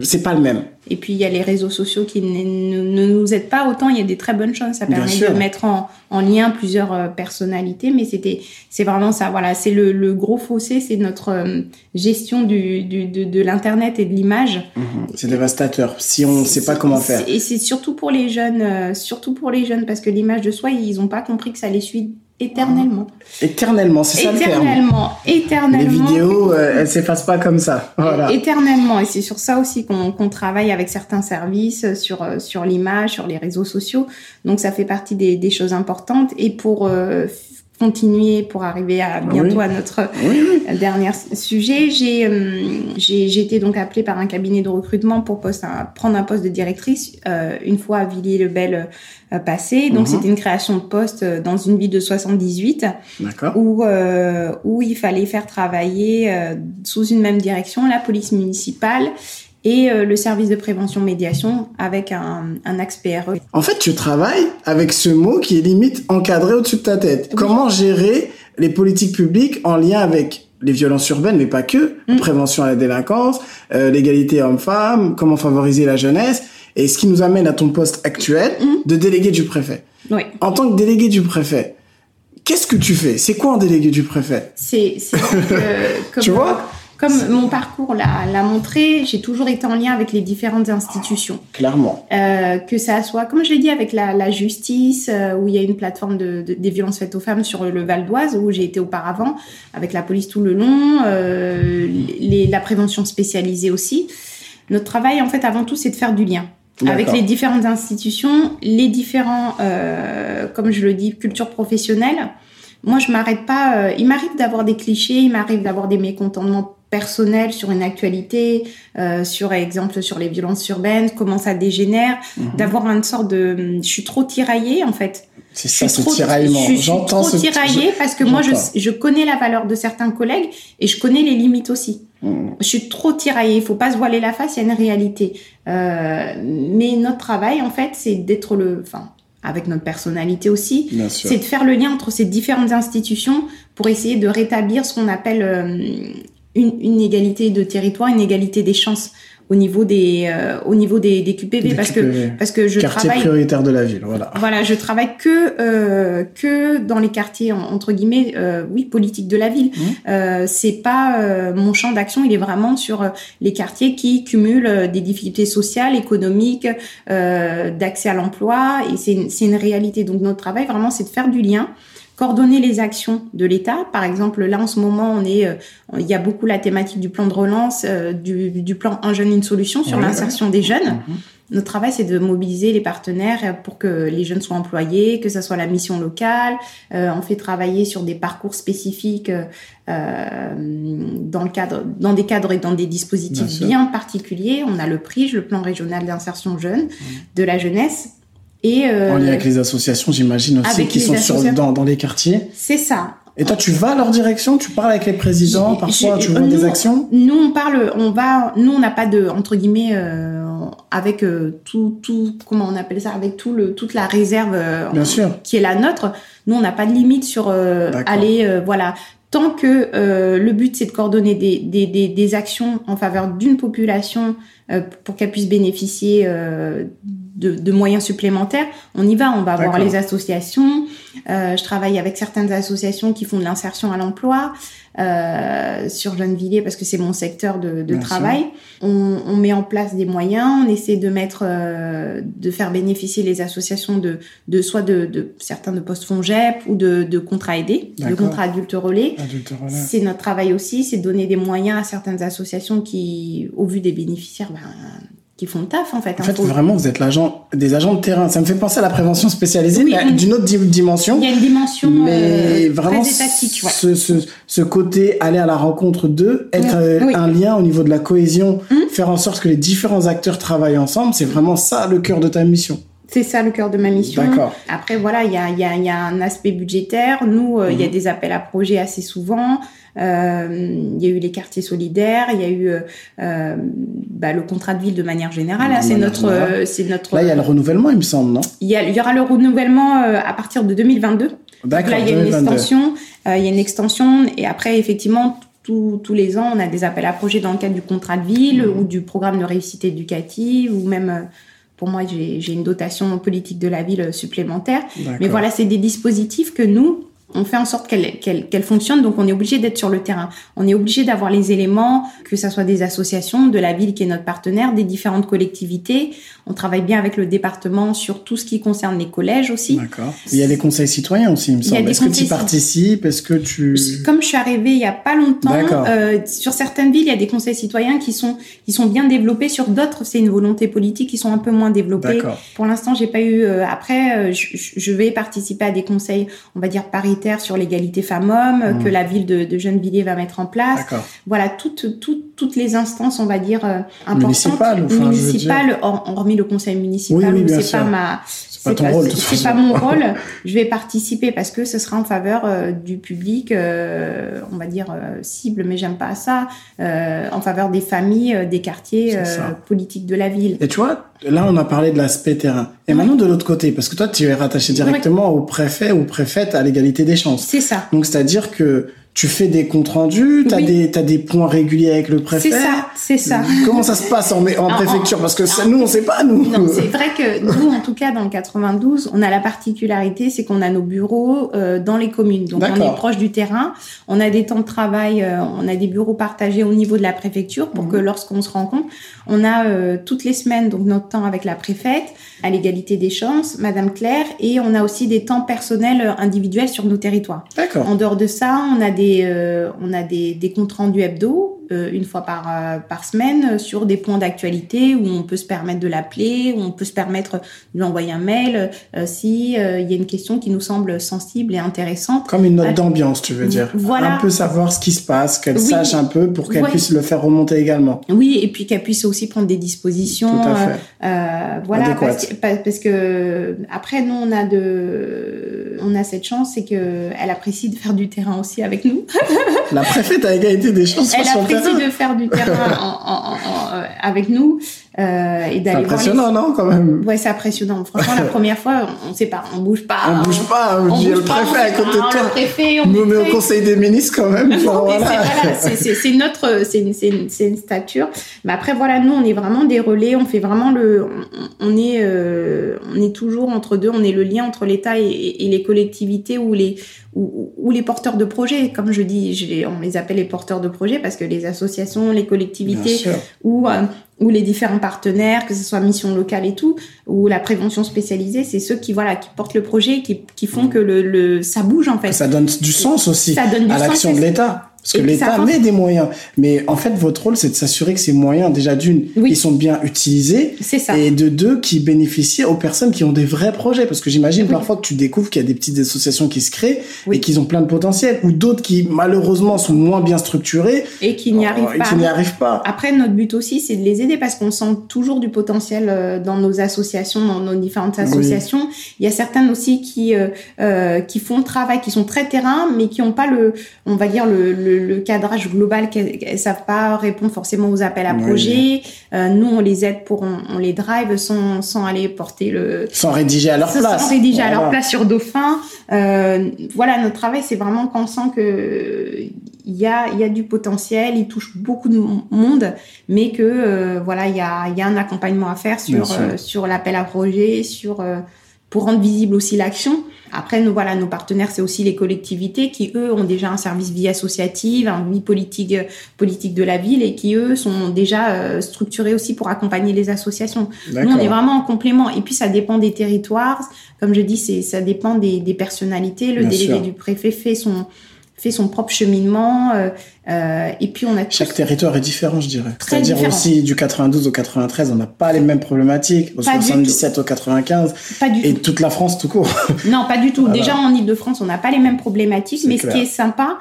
c'est pas le même. Et puis il y a les réseaux sociaux qui ne, nous aident pas autant. Il y a des très bonnes choses. Ça permet de mettre en, en, lien plusieurs euh, personnalités, mais c'était, c'est vraiment ça. Voilà, c'est le, le, gros fossé, c'est notre euh, gestion du, du de, de l'internet et de l'image. Mhm. C'est dévastateur si on ne sait pas comment faire. Et c'est surtout pour les jeunes, euh, surtout pour les jeunes, parce que l'image de soi, ils n'ont pas compris que ça les suit éternellement. Éternellement, c'est ça le terme. Éternellement, éternellement. Les vidéos, euh, elles s'effacent pas comme ça. Voilà. Éternellement, et c'est sur ça aussi qu'on travaille avec certains services, sur euh, sur l'image, sur les réseaux sociaux. Donc ça fait partie des, des choses importantes. Et pour euh, continuer pour arriver à bientôt à notre dernier sujet. J'ai j'ai été donc appelée par un cabinet de recrutement pour poste, prendre un poste de directrice euh, une fois à Villiers-le-Bel euh, passé. Donc mhm. c'était une création de poste euh, dans une ville de 78 où euh, où il fallait faire travailler euh, sous une même direction la police municipale et euh, le service de prévention médiation avec un, un axe PRE. En fait, tu travailles avec ce mot qui est limite encadré au-dessus de ta tête. Comment gérer les politiques publiques en lien avec les violences urbaines, mais pas que, mm. prévention à la délinquance, euh, l'égalité homme-femme, comment favoriser la jeunesse, et ce qui nous amène à ton poste actuel mm. de délégué du préfet. Oui. En tant que délégué du préfet, qu'est-ce que tu fais? C'est quoi un délégué du préfet? C'est, que, tu vois? Comme mon parcours l'a montré, j'ai toujours été en lien avec les différentes institutions. Clairement. Euh, que ça soit, comme je l'ai dit, avec la, la justice, euh, où il y a une plateforme de, de, des violences faites aux femmes sur le Val d'Oise, où j'ai été auparavant, avec la police tout le long, euh, les, la prévention spécialisée aussi. Notre travail, en fait, avant tout, c'est de faire du lien avec les différentes institutions, les différents, euh, comme je le dis, cultures professionnelles. Moi, je m'arrête pas. Euh, il m'arrive d'avoir des clichés, il m'arrive d'avoir des mécontentements personnel sur une actualité, euh, sur exemple sur les violences urbaines, comment ça dégénère, mhm. d'avoir une sorte de, je suis trop tiraillée en fait. C'est ça, ce tiraillement. J'entends ce trop tiraillée parce que moi je, je connais la valeur de certains collègues et je connais les limites aussi. Mhm. Je suis trop tiraillée. Il faut pas se voiler la face. Il y a une réalité. Euh, mais notre travail en fait, c'est d'être le, enfin avec notre personnalité aussi, c'est de faire le lien entre ces différentes institutions pour essayer de rétablir ce qu'on appelle euh, une, une égalité de territoire, une égalité des chances au niveau des euh, au niveau des, des QPV Des parce QPV. que parce que je Quartier travaille prioritaire de la ville, voilà. voilà, je travaille que euh, que dans les quartiers en- entre guillemets, euh, oui, politiques de la ville. Mmh. Euh, c'est pas euh, mon champ d'action, il est vraiment sur euh, les quartiers qui cumulent des difficultés sociales, économiques, euh, d'accès à l'emploi, et c'est une, c'est une réalité. Donc notre travail vraiment, c'est de faire du lien coordonner les actions de l'État. Par exemple, là en ce moment, on est, euh, il y a beaucoup la thématique du plan de relance, euh, du, du plan Un jeune une solution sur l'insertion des jeunes. Mhm. Notre travail, c'est de mobiliser les partenaires pour que les jeunes soient employés, que ça soit la mission locale. Euh, on fait travailler sur des parcours spécifiques euh, dans le cadre, dans des cadres et dans des dispositifs bien, particuliers. On a le PRIGE, le plan régional d'insertion jeune de la jeunesse. Et euh, En lien avec les associations, j'imagine aussi, qui sont sur, dans, dans les quartiers. c'est ça. Et toi, tu vas à leur direction, tu parles avec les présidents, parfois tu vois nous- des actions? Nous, on parle, on va, nous, on n'a pas de, entre guillemets, euh, avec euh, tout, tout, comment on appelle ça, avec tout le, toute la réserve euh, Bien sûr. qui est la nôtre. Nous, on n'a pas de limite sur euh, aller, euh, voilà. Tant que euh, le but c'est de coordonner des, des, des, des actions en faveur d'une population euh, pour qu'elle puisse bénéficier euh, de, de moyens supplémentaires, on y va. On va voir les associations. Euh, je travaille avec certaines associations qui font de l'insertion à l'emploi euh, sur Gennevilliers parce que c'est mon secteur de, de travail. On, on met en place des moyens, on essaie de mettre, euh, de faire bénéficier les associations de, de soit de, de certains de postes FONGEP ou de, de contrats aidés, de contrats adultes relais. Adulte relais. C'est notre travail aussi, c'est donner des moyens à certaines associations qui, au vu des bénéficiaires, ben, qui font le taf en fait. En hein. fait, Faut- vraiment, vous êtes l'agent, des agents de terrain. Ça me fait penser à la prévention spécialisée, Oui, mais d'une autre di- dimension. Il y a une dimension Mais euh, vraiment, très étatique. Ouais. ce, ce, ce côté aller à la rencontre d'eux, être Oui. euh, Oui. un lien au niveau de la cohésion, Mhm. faire en sorte que les différents acteurs travaillent ensemble, c'est vraiment ça le cœur de ta mission. C'est ça le cœur de ma mission. D'accord. Après, voilà, il y a, il y, a, il y a un aspect budgétaire. Nous, euh, il y a Mhm. des appels à projets assez souvent. Euh, il y a eu les quartiers solidaires, il y a eu euh, euh, bah, le contrat de ville de manière générale. C'est notre, euh, c'est notre. Là, il y a le renouvellement, il me semble, non il y, a- il y aura le renouvellement euh, à partir de 2022. D'accord. Là, il y a une 2022. extension. euh, il y a une extension. Et après, effectivement, tous tous les ans, on a des appels à projets dans le cadre du contrat de ville Mhm. ou du programme de réussite éducative ou même, euh, pour moi, j'ai une dotation politique de la ville supplémentaire. Mais voilà, c'est des dispositifs que nous, on fait en sorte qu'elles qu'elles- qu'elles fonctionnent. Donc, on est obligé d'être sur le terrain. On est obligé d'avoir les éléments, que ça soit des associations, de la ville qui est notre partenaire, des différentes collectivités. On travaille bien avec le département sur tout ce qui concerne les collèges aussi. D'accord. Il y a des conseils citoyens aussi, il me semble. Est-ce que tu participes? Est-ce que tu... Comme je suis arrivée il y a pas longtemps, euh, sur certaines villes, il y a des conseils citoyens qui sont qui sont bien développés. Sur d'autres, c'est une volonté politique qui sont un peu moins développées. D'accord. Pour l'instant, j'ai pas eu. euh, après, euh, je, je vais participer à des conseils, on va dire paritaires sur l'égalité femmes-hommes Mhm. que la ville de, de Gennevilliers va mettre en place. Voilà, toutes toutes toutes les instances, on va dire euh, importantes, Municipales, enfin, municipales, hor- hormis le conseil municipal Oui, oui, c'est pas ma C'est pas ton toute c'est pas mon rôle. Je vais participer parce que ce sera en faveur euh, du public, euh, on va dire euh, cible, mais j'aime pas ça, euh, en faveur des familles, euh, des quartiers C'est euh, politiques de la ville. Et tu vois, là, on a parlé de l'aspect terrain. Et Ouais. maintenant, de l'autre côté, parce que toi, tu es rattaché directement au préfet ou préfète à l'égalité des chances. C'est ça. Donc, c'est-à-dire que tu fais des comptes rendus, tu as, Oui. des, points réguliers avec le préfet. C'est ça, c'est ça. Comment ça se passe en, préfecture? Parce que ça, nous, on sait pas, nous. C'est vrai que nous, en tout cas, dans le 92, on a la particularité, c'est qu'on a nos bureaux euh, dans les communes. Donc, on est proche du terrain. On a des temps de travail, euh, on a des bureaux partagés au niveau de la préfecture pour Mhm. que lorsqu'on se rencontre, on a euh, toutes les semaines donc notre temps avec la préfète à l'égalité des chances, Madame Claire, et on a aussi des temps personnels individuels sur nos territoires. D'accord. En dehors de ça, on a des, euh, on a des, des comptes rendus hebdo, une fois par, euh, par semaine, euh, sur des points d'actualité où on peut se permettre de l'appeler, où on peut se permettre de lui envoyer un mail euh, si euh, il y a une question qui nous semble sensible et intéressante. Comme une note d'ambiance, tu veux dire. voilà. Un peu savoir ce qui se passe, qu'elle Oui. sache un peu pour qu'elle Ouais. puisse le faire remonter également. Oui, et puis qu'elle puisse aussi prendre des dispositions. Tout à euh, fait. Euh, voilà, parce que, pa- parce que après nous on a de, on a cette chance, c'est que elle apprécie de faire du terrain aussi avec nous. La préfète a égalité des chances Elle sur terrain. de faire du terrain en- en- en- en- euh, avec nous. Euh, et c'est impressionnant, non, quand même? Ouais, c'est impressionnant. Franchement, la première fois, on sait pas, on bouge pas. On, bouge pas, on, dit le préfet à côté de toi. Le préfet, on nous met au conseil des ministres quand même. voilà. C'est notre, c'est une, une, stature. Mais après, voilà, nous, on est vraiment des relais, on fait vraiment le, on, est, euh, on est toujours entre deux, on est le lien entre l'État et, et, les collectivités ou les, ou, ou, les porteurs de projets. Comme je dis, je on les appelle les porteurs de projets parce que les associations, les collectivités ou euh, ou les différents partenaires, que ce soit mission locale et tout, ou la prévention spécialisée, c'est ceux qui voilà qui portent le projet, qui, qui font mm. que le, le, ça bouge en fait. Ça donne du sens aussi à l'action de l'État. Parce que l'État met des moyens. Mais en fait, votre rôle, c'est de s'assurer que ces moyens, déjà d'une, ils sont bien utilisés. C'est ça. Et de deux, qui bénéficient aux personnes qui ont des vrais projets. Parce que j'imagine parfois que tu découvres qu'il y a des petites associations qui se créent et qui ont plein de potentiel. Ou d'autres qui, malheureusement, sont moins bien structurées. Et qui n'y arrivent pas. qui n'y arrivent pas. Après, notre but aussi, c'est de les aider parce qu'on sent toujours du potentiel euh, dans nos associations, dans nos différentes associations. Il y a certaines aussi qui, euh, euh, qui font le travail, qui sont très terrain, mais qui n'ont pas le, on va dire, le le, cadrage global qu'elles savent pas répondre forcément aux appels à projets. Euh, nous, on les aide pour, on, les drive sans, sans aller porter le... Sans rédiger à leur place. Sans rédiger à leur place sur Dauphin. Euh, voilà, notre travail, c'est vraiment quand on sent que il y a, il y a du potentiel, il touche beaucoup de monde, mais que euh, voilà, il y a, il y a un accompagnement à faire sur, sur l'appel à projet, sur pour rendre visible aussi l'action. Après, nous, voilà, nos partenaires, c'est aussi les collectivités qui, eux, ont déjà un service vie associative, un vie politique, politique de la ville et qui, eux, sont déjà euh, structurés aussi pour accompagner les associations. Nous, on est vraiment en complément. Et puis, ça dépend des territoires. Comme je dis, c'est, ça dépend des, des personnalités. Le délégué du préfet fait son, fait son propre cheminement. Euh, euh, et puis on a chaque territoire est différent, je dirais. C'est-à-dire aussi du 92 au 93, on n'a pas les mêmes problématiques. Au 77 au 95. Pas du et tout. toute la France tout court. Non, pas du tout. Déjà en Ile-de-France, on n'a pas les mêmes problématiques. Mais ce qui est sympa,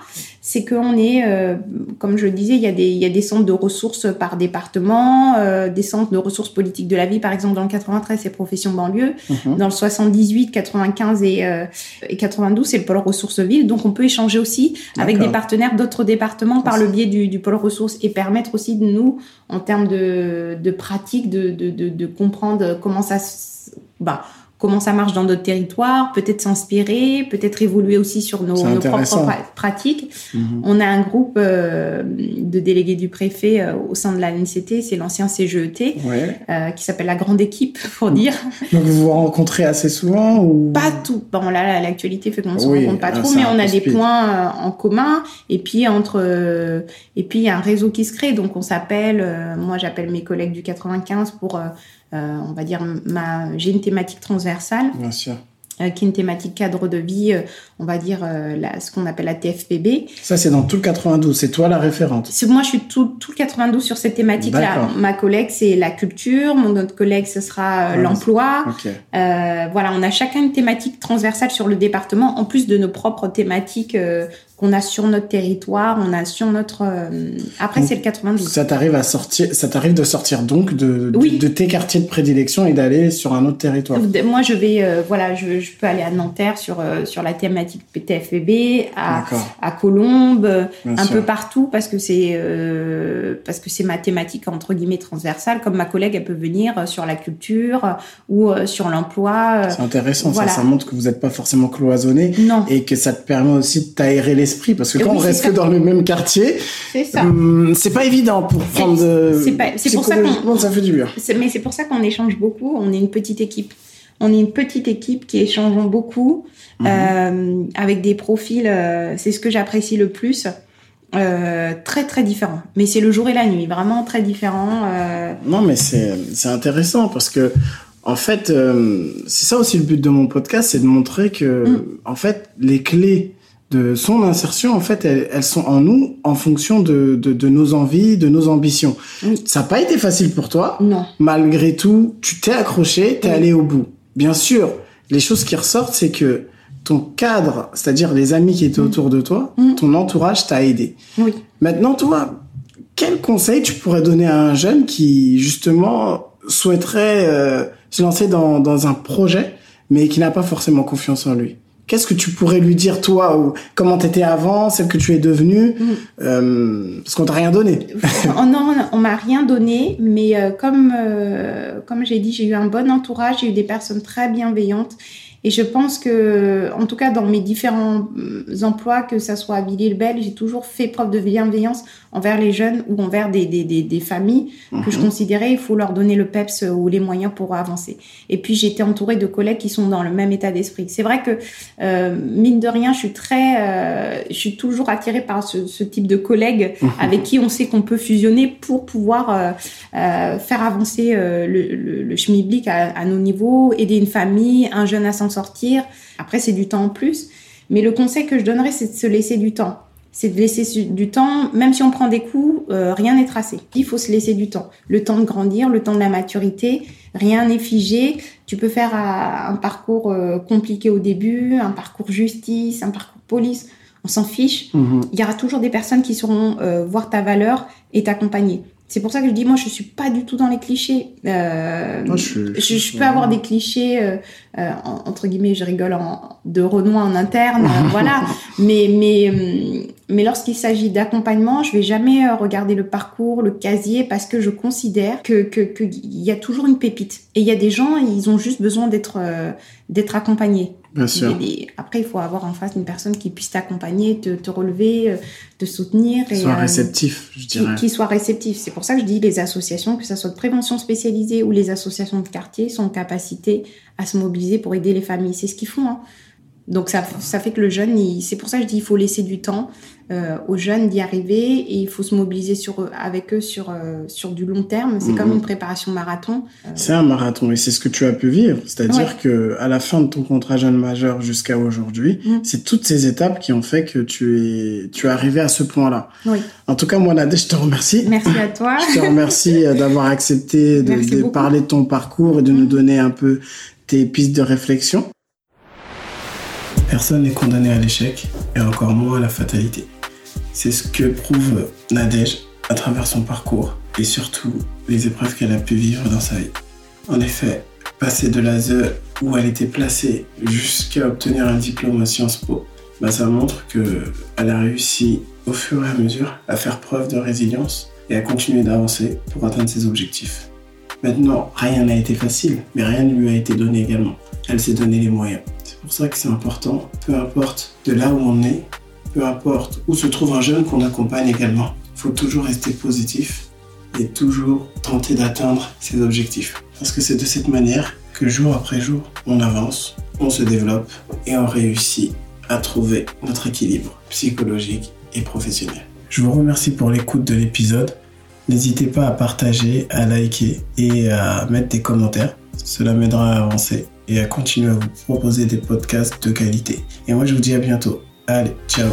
c'est qu'on est, euh, comme je le disais, il y, a des, il y a des centres de ressources par département, euh, des centres de ressources politiques de la vie, par exemple dans le 93, c'est Profession banlieue, mhm. dans le 78, 95 et, euh, et 92, c'est le pôle ressources ville. Donc on peut échanger aussi avec des partenaires d'autres départements par le biais du, du, pôle ressources et permettre aussi de nous, en termes de, de pratique, de, de, de, de comprendre comment ça, bah, comment ça marche dans d'autres territoires, peut-être s'inspirer, peut-être évoluer aussi sur nos, nos propres pratiques. Mhm. On a un groupe euh, de délégués du préfet euh, au sein de la NCT, c'est l'ancien CGET, euh, qui s'appelle la grande équipe, pour dire. Donc vous vous rencontrez assez souvent ou? Pas tout. Bon là, l'actualité fait qu'on se rencontre pas trop, mais on a des points euh, en commun. Et puis entre, et puis il y a un réseau qui se crée, donc on s'appelle. moi, j'appelle mes collègues du 95 pour euh, on va dire, ma, j'ai une thématique transversale. Bien sûr. Euh, qui est une thématique cadre de vie, euh, on va dire la, ce qu'on appelle la TFPB. Ça, c'est dans tout le 92. C'est toi la référente. Moi, je suis tout, tout le 92 sur cette thématique-là. Ma collègue, c'est la culture. Mon autre collègue, ce sera l'emploi. voilà, on a chacun une thématique transversale sur le département, en plus de nos propres thématiques qu'on a sur notre territoire, on a sur notre. Euh, après, c'est le 92. Ça t'arrive à sortir, ça t'arrive de sortir donc de, de, tes quartiers de prédilection et d'aller sur un autre territoire? Moi, je vais, euh, voilà, je, je, peux aller à Nanterre sur euh, sur la thématique PTFB, à à Colombes, un peu partout parce que c'est parce que c'est ma thématique entre guillemets transversale. Comme ma collègue, elle peut venir sur la culture ou sur l'emploi. C'est intéressant, ça, ça montre que vous n'êtes pas forcément cloisonné. Non. Et que ça te permet aussi de t'aérer les parce que quand on reste que dans le même quartier, c'est hum, pas évident pour prendre. C'est pour ça qu'on. ça fait du bien. Mais c'est pour ça qu'on échange beaucoup. On est une petite équipe. On est une petite équipe qui échangeons beaucoup mhm. euh, avec des profils. Euh, c'est ce que j'apprécie le plus. Euh, très très différents. Mais c'est le jour et la nuit, vraiment très différents. Non, mais c'est intéressant parce que en fait, c'est ça aussi le but de mon podcast, c'est de montrer que mm. en fait les clés de son insertion, en fait, elles, sont en nous en fonction de, de, nos envies, de nos ambitions. Ça n'a pas été facile pour toi. Non. Malgré tout, tu t'es accroché, t'es es allé au bout. Bien sûr, les choses qui ressortent, c'est que ton cadre, c'est-à-dire les amis qui étaient mm. autour de toi, mm. ton entourage t'a aidé. Oui. Maintenant, toi, quel conseil tu pourrais donner à un jeune qui, justement, souhaiterait euh, se lancer dans, dans un projet, mais qui n'a pas forcément confiance en lui? Qu'est-ce que tu pourrais lui dire, toi, ou comment t'étais avant, celle que tu es devenue Mm. euh, Parce qu'on t'a rien donné. Oh non, on m'a rien donné, mais euh, comme euh, comme j'ai dit, j'ai eu un bon entourage, j'ai eu des personnes très bienveillantes, et je pense que, en tout cas, dans mes différents euh, emplois, que ça soit à Villiers-le-Bel, j'ai toujours fait preuve de bienveillance envers les jeunes ou envers des des, des, des familles que je Mhm. considérais il faut leur donner le peps ou les moyens pour avancer. Et puis j'étais entourée de collègues qui sont dans le même état d'esprit. C'est vrai que euh, mine de rien, je suis très, euh, je suis toujours attirée par ce, ce type de collègues avec qui on sait qu'on peut fusionner pour pouvoir euh, euh, faire avancer euh, le, le, le à, à nos niveaux, aider une famille, un jeune à s'en sortir. Après, c'est du temps en plus. Mais le conseil que je donnerais, c'est de se laisser du temps. C'est de laisser du temps, même si on prend des coups, euh, rien n'est tracé. Il faut se laisser du temps. Le temps de grandir, le temps de la maturité, rien n'est figé. Tu peux faire euh, un parcours euh, compliqué au début, un parcours justice, un parcours police. On s'en fiche Mhm. il y aura toujours des personnes qui sauront euh, voir ta valeur et t'accompagner. C'est pour ça que je dis, moi, je suis pas du tout dans les clichés. Euh, Moi, je- je, je- je peux avoir des clichés, euh, euh, en- entre guillemets, je rigole, en, de Renoir en interne, euh, voilà. Mais, mais, hum, mais lorsqu'il s'agit d'accompagnement, je vais jamais euh, regarder le parcours, le casier, parce que je considère que que qu'il y a toujours une pépite. Et il y a des gens, ils ont juste besoin d'être euh, d'être accompagnés. Bien sûr. Des- Après, il faut avoir en face une personne qui puisse t'accompagner, te, te relever, euh, te soutenir. Et, Sois euh, réceptif, je qui, dirais. qui soit réceptif. C'est pour ça que je dis les associations, que ce soit de prévention spécialisée ou les associations de quartier, sont en capacité à se mobiliser pour aider les familles. C'est ce qu'ils font. hein. Donc ça, ça fait que le jeune, c'est pour ça que je dis il faut laisser du temps euh, aux jeunes d'y arriver et il faut se mobiliser sur avec eux sur, euh, sur du long terme. C'est Mhm. comme une préparation marathon. C'est un marathon et c'est ce que tu as pu vivre. C'est-à-dire Ouais. que à la fin de ton contrat jeune majeur jusqu'à aujourd'hui, Mm. c'est toutes ces étapes qui ont fait que tu es, tu es arrivé à ce point-là. Oui. En tout cas, moi, Nadège, je te remercie. Merci à toi. Je te remercie euh, d'avoir accepté de, parler de ton parcours et de nous donner un peu tes pistes de réflexion. Personne n'est condamné à l'échec et encore moins à la fatalité. C'est ce que prouve Nadège à travers son parcours et surtout les épreuves qu'elle a pu vivre dans sa vie. En effet, passer de l'ASE où elle était placée jusqu'à obtenir un diplôme à Sciences Po, bah, ça montre qu'elle a réussi au fur et à mesure à faire preuve de résilience et à continuer d'avancer pour atteindre ses objectifs. Maintenant, rien n'a été facile, mais rien ne lui a été donné également. Elle s'est donné les moyens. Pour ça que c'est important, peu importe de là où on est, peu importe où se trouve un jeune qu'on accompagne également, il faut toujours rester positif et toujours tenter d'atteindre ses objectifs. Parce que c'est de cette manière que jour après jour, on avance, on se développe et on réussit à trouver notre équilibre psychologique et professionnel. Je vous remercie pour l'écoute de l'épisode. N'hésitez pas à partager, à liker et à mettre des commentaires. Cela m'aidera à avancer et à continuer à vous proposer des podcasts de qualité. Et moi, je vous dis à bientôt. Allez, ciao